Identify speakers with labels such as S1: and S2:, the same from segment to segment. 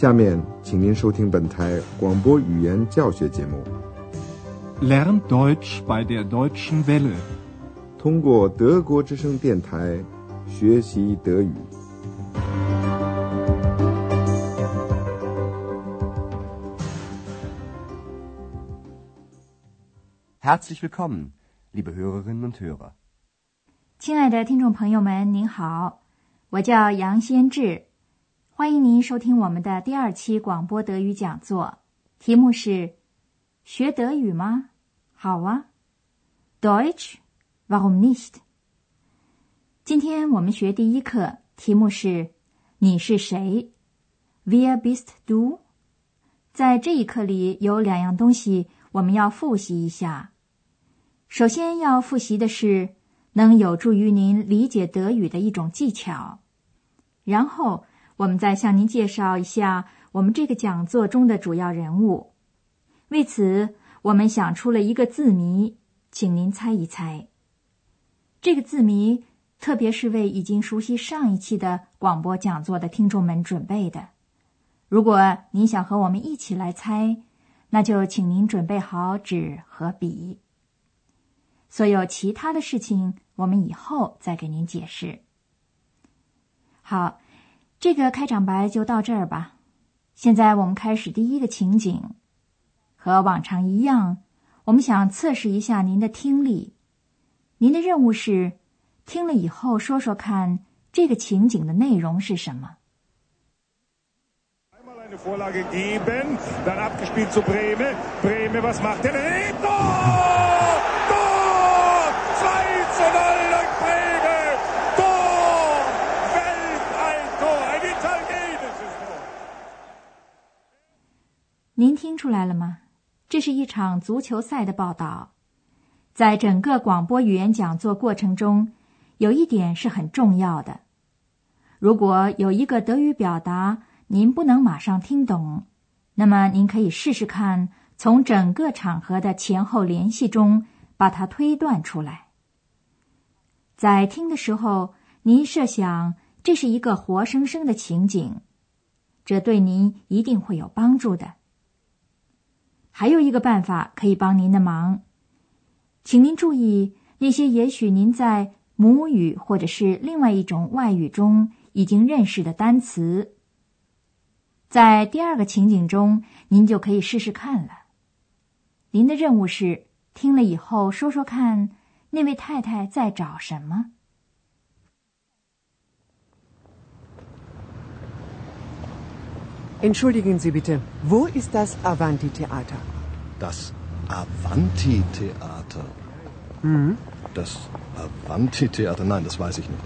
S1: 下面，请您收听本台广播语言教学节目。
S2: Lern Deutsch bei der Deutschen Welle.
S1: 通过德国之声电台学习德语。
S3: Herzlich willkommen, liebe Hörerinnen und Hörer.
S4: 亲爱的听众朋友们，您好，我叫杨先志，欢迎您收听我们的第二期广播德语讲座，题目是“学德语吗？好啊，Deutsch, warum nicht？” 今天我们学第一课，题目是“你是谁 ”，Wer bist du？在这一课里有两样东西我们要复习一下。首先要复习的是能有助于您理解德语的一种技巧，然后我们再向您介绍一下我们这个讲座中的主要人物。为此，我们想出了一个字谜，请您猜一猜。这个字谜特别是为已经熟悉上一期的广播讲座的听众们准备的。如果您想和我们一起来猜，那就请您准备好纸和笔。所有其他的事情，我们以后再给您解释。好，这个开场白就到这儿吧。现在我们开始第一个情景，和往常一样，我们想测试一下您的听力。您的任务是听了以后说说看，这个情景的内容是什么。出来了吗？这是一场足球赛的报道。在整个广播语言讲座过程中，有一点是很重要的。如果有一个德语表达您不能马上听懂，那么您可以试试看，从整个场合的前后联系中把它推断出来。在听的时候，您设想这是一个活生生的情景，这对您一定会有帮助的。还有一个办法可以帮您的忙，请您注意那些也许您在母语或者是另外一种外语中已经认识的单词。在第二个情景中，您就可以试试看了。您的任务是听了以后说说看，那位太太在找什么？
S5: Entschuldigen Sie bitte, wo ist das Avanti-Theater?
S6: Das Avanti-Theater. Das Avanti-Theater, nein, das weiß ich nicht.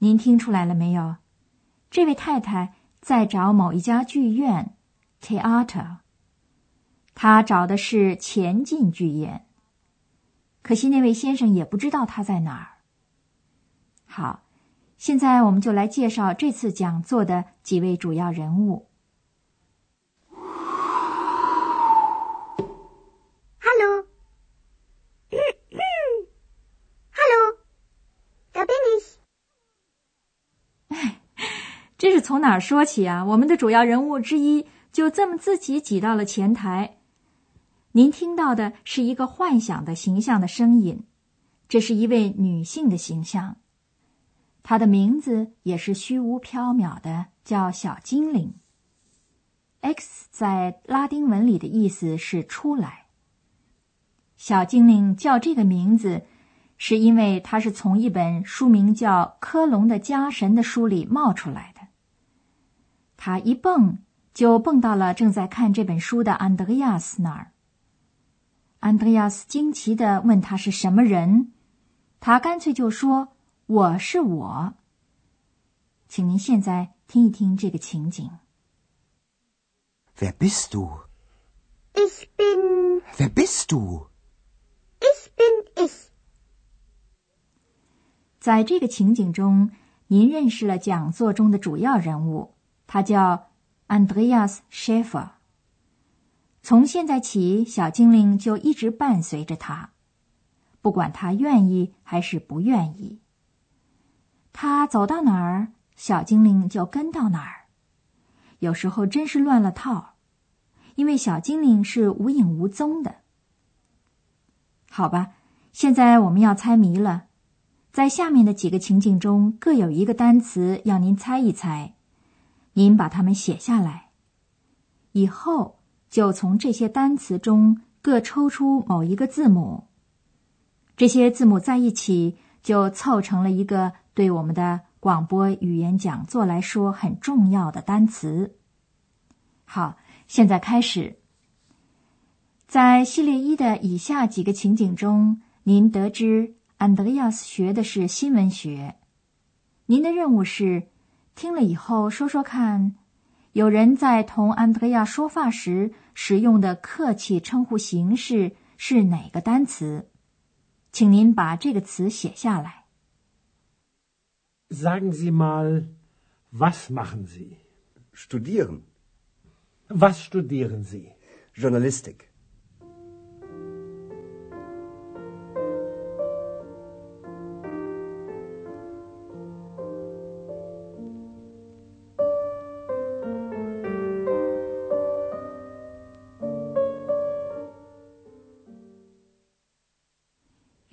S4: 您听出来了没有？这位太太在找某一家剧院 （theater），她找的是前进剧院。可惜那位先生也不知道他在哪儿。好，现在我们就来介绍这次讲座的几位主要人物。
S7: Bin ich.
S4: 这是从哪儿说起啊？我们的主要人物之一就这么自己挤到了前台。您听到的是一个幻想的形象的声音，这是一位女性的形象，他的名字也是虚无缥缈的，叫小精灵。X 在拉丁文里的意思是出来。小精灵叫这个名字，是因为它是从一本书名叫《科隆的家神》的书里冒出来的。他一蹦就蹦到了正在看这本书的安德烈亚斯那儿。安德烈亚斯惊奇地问他是什么人，他干脆就说：“我是我。”请您现在听一听这个情景。
S3: Wer bist du?
S7: Ich bin.
S3: Wer bist du?
S7: Ich bin ich.
S4: 在这个情景中，您认识了讲座中的主要人物，他叫 Andreas Schäfer。从现在起，小精灵就一直伴随着他，不管他愿意还是不愿意。他走到哪儿，小精灵就跟到哪儿。有时候真是乱了套，因为小精灵是无影无踪的。好吧，现在我们要猜谜了。在下面的几个情景中，各有一个单词要您猜一猜，您把它们写下来，以后就从这些单词中各抽出某一个字母，这些字母在一起就凑成了一个对我们的广播语言讲座来说很重要的单词。好，现在开始，在系列一的以下几个情景中，您得知。安德烈亚斯学的是新闻学，您的任务是听了以后说说看，有人在同安德烈亚说话时使用的客气称呼形式是哪个单词？请您把这个词写下来。
S8: Sagen Sie mal, was machen Sie?
S3: Studieren.
S8: Was studieren Sie?
S3: Journalistik.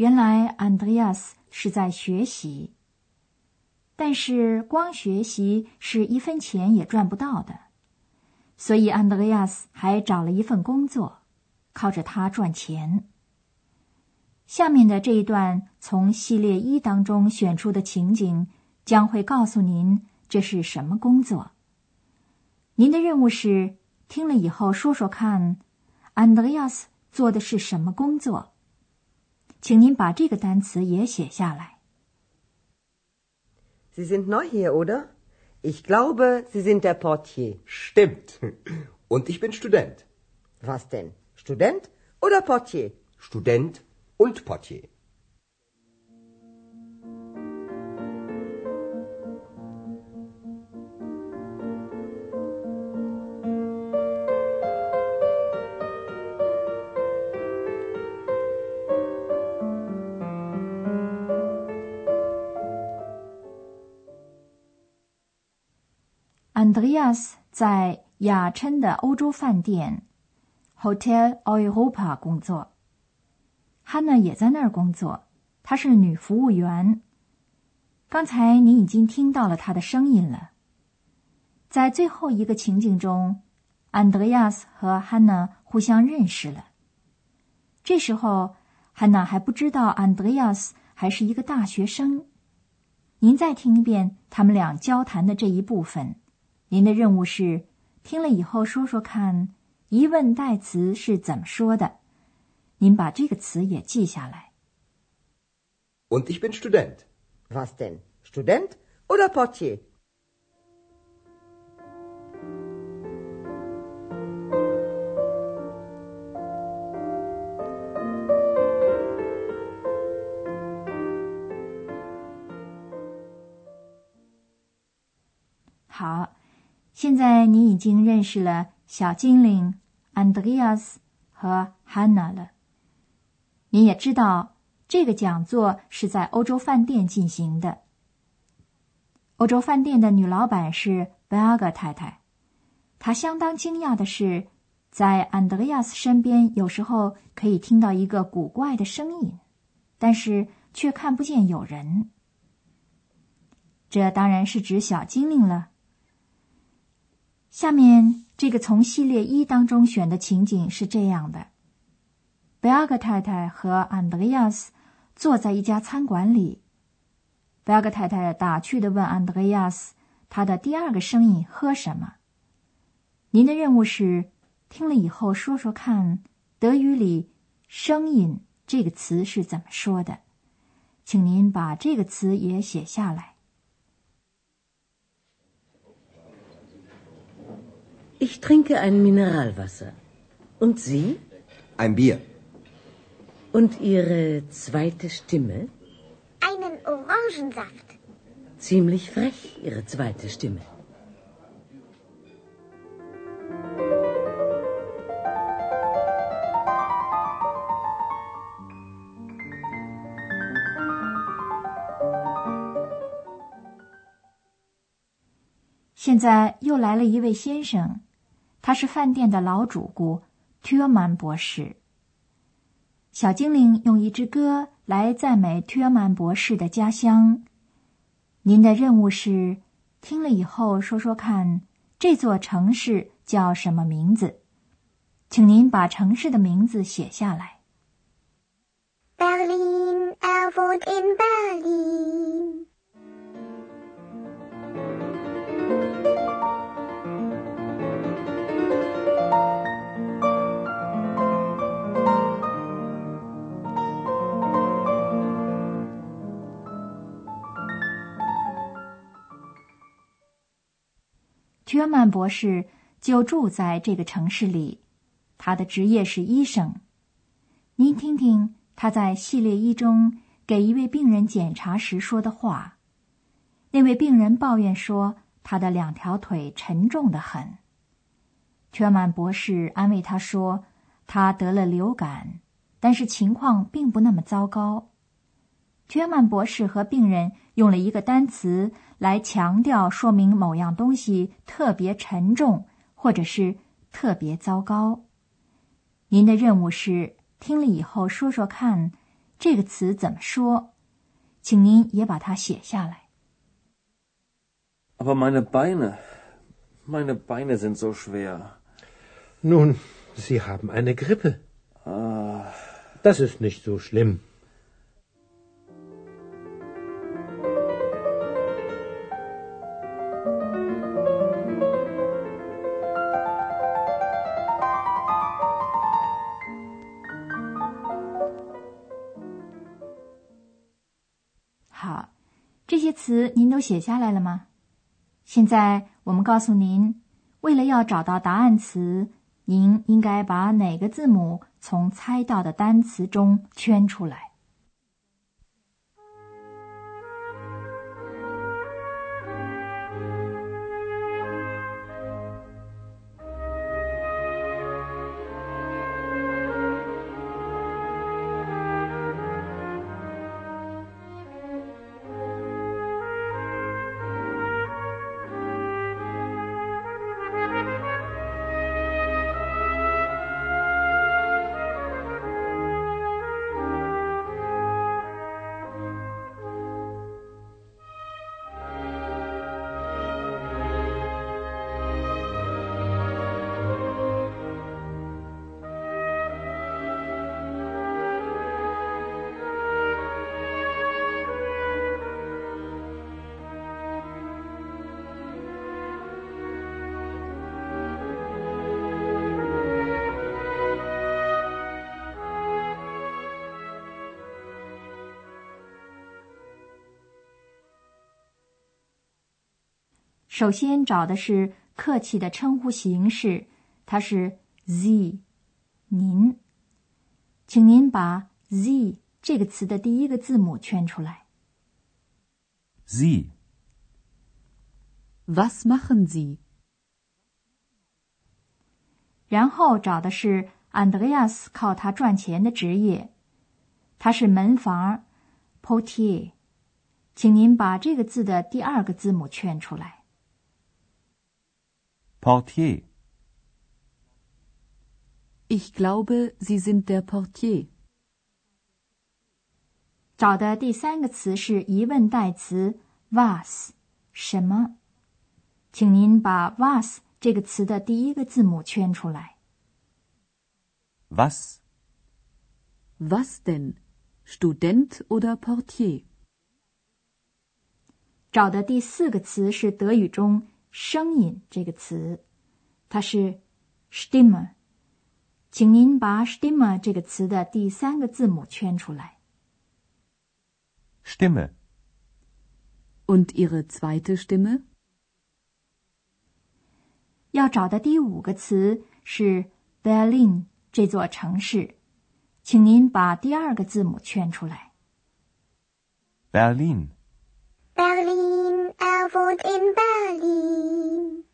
S4: 原来安德烈亚斯是在学习， 但是光学习是一分钱也赚不到的，所以安德烈亚斯还找了一份工作，靠着它赚钱。下面的这一段从系列一当中选出的情景，将会告诉您这是什么工作。您的任务是听了以后说说看，安德烈亚斯做的是什么工作。请您把这个单词也写下来。
S9: Sie sind neu hier, oder? Ich glaube, Sie sind der Portier.
S3: Stimmt. Und ich bin Student.
S9: Was denn? Student oder Portier?
S3: Student und Portier.
S4: Andreas 在雅琛的欧洲饭店 Hotel Europa 工作，Hanna 也在那儿工作，她是女服务员。刚才你已经听到了她的声音了。在最后一个情景中，Andreas 和 Hanna 互相认识了。这时候，Hanna 还不知道 Andreas 还是一个大学生。您再听一遍他们俩交谈的这一部分。您的任务是听了以后说说看，疑问代词是怎么说的。您把这个词也记下来。
S3: Und ich bin Student.
S9: Was denn? Student oder Portier?
S4: 好。现在你已经认识了小精灵 Andreas 和 Hanna 了。你也知道这个讲座是在欧洲饭店进行的。欧洲饭店的女老板是 b e g a 太太。她相当惊讶的是，在 Andreas 身边有时候可以听到一个古怪的声音，但是却看不见有人。这当然是指小精灵了。下面这个从系列一当中选的情景是这样的：贝阿格太太和安德烈亚斯坐在一家餐馆里。贝阿格太太打趣的问安德烈亚斯：“他的第二个生意喝什么？”您的任务是听了以后说说看，德语里“声音”这个词是怎么说的？请您把这个词也写下来。
S9: Ich trinke ein Mineralwasser. Und Sie?
S3: Ein Bier.
S9: Und Ihre zweite Stimme?
S7: Einen Orangensaft.
S9: Ziemlich frech, Ihre zweite Stimme.
S4: 现在又来了一位先生， 他是饭店的老主顾ทื尔曼博士。小精灵用一支歌来赞美ทื尔曼博士的家乡。您的任务是听了以后说说看，这座城市叫什么名字？请您把城市的名字写下来。
S7: Berlin, er wohnt in Berlin.
S4: 约曼博士就住在这个城市里，他的职业是医生。您听听他在系列一中给一位病人检查时说的话。那位病人抱怨说，他的两条腿沉重的很。全曼博士安慰他说，他得了流感，但是情况并不那么糟糕。约曼博士和病人用了一个单词来强调说明某样东西特别沉重，或者是特别糟糕。您的任务是听了以后说说看，这个词怎么说，请您也把它写下来。
S10: Aber meine Beine, meine Beine sind so schwer.
S8: Nun, Sie haben eine Grippe.
S10: Ah.
S8: Das ist nicht so schlimm.
S4: 这些词您都写下来了吗？现在我们告诉您，为了要找到答案词，您应该把哪个字母从猜到的单词中圈出来。首先找的是客气的称呼形式，它是 Z，您，请您把 Z 这个词的第一个字母圈出来。
S3: Sie.
S11: Was machen Sie?
S4: 然后找的是安德烈亚斯靠他赚钱的职业，他是门房 （portier），请您把这个字的第二个字母圈出来。
S3: Portier.
S11: Ich glaube, Sie sind der Portier.
S4: 找的第三个词是疑问代词 was，什么？请您把 was 这个词的第一个字母圈出来。
S3: Was?
S11: Was denn? Student oder Portier?
S4: 找的第四个词是德语中 声音这个词，它是 Stimme，请您把 Stimme 这个词的第三个字母圈出来。
S3: Stimme.
S11: Und Ihre zweite Stimme?
S4: 要找的第五个词是 Berlin 这座城市，请您把第二个字母圈出来。
S3: Berlin.
S7: Berlin, er wohnt in Berlin.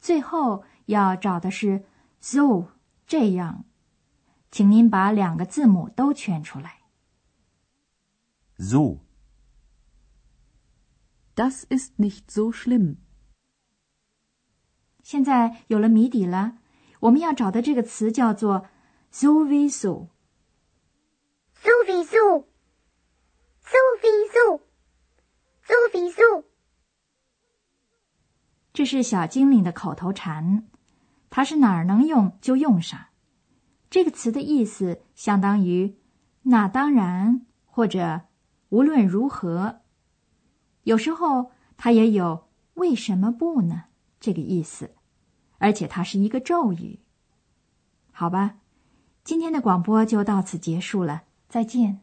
S4: 最后要找的是 so 这样，请您把两个字母都圈出来。
S3: So.
S11: Das ist nicht so schlimm.
S4: 现在有了谜底了，我们要找的这个词叫做 sowieso。
S7: sowieso, 苏菲苏，苏菲苏。
S4: 这是小精灵的口头禅，它是哪儿能用就用上。这个词的意思相当于“那当然”或者“无论如何”。有时候它也有“为什么不呢”这个意思，而且它是一个咒语。好吧，今天的广播就到此结束了，再见。